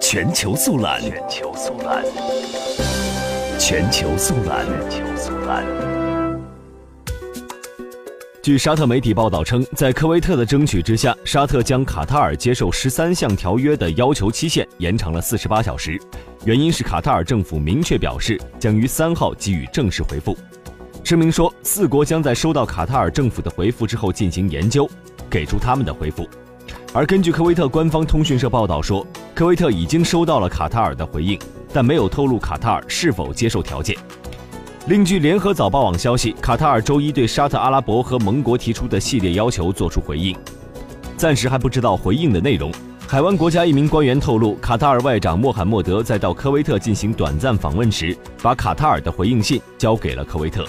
全球速览，全球速览，全球速览，全球速览。据沙特媒体报道称，在科威特的争取之下，沙特将卡塔尔接受十三项条约的要求期限延长了四十八小时，原因是卡塔尔政府明确表示将于三号给予正式回复。声明说，四国将在收到卡塔尔政府的回复之后进行研究，给出他们的回复。而根据科威特官方通讯社报道说，科威特已经收到了卡塔尔的回应，但没有透露卡塔尔是否接受条件。另据联合早报网消息，卡塔尔周一对沙特阿拉伯和盟国提出的系列要求作出回应，暂时还不知道回应的内容。海湾国家一名官员透露，卡塔尔外长穆罕默德在到科威特进行短暂访问时，把卡塔尔的回应信交给了科威特。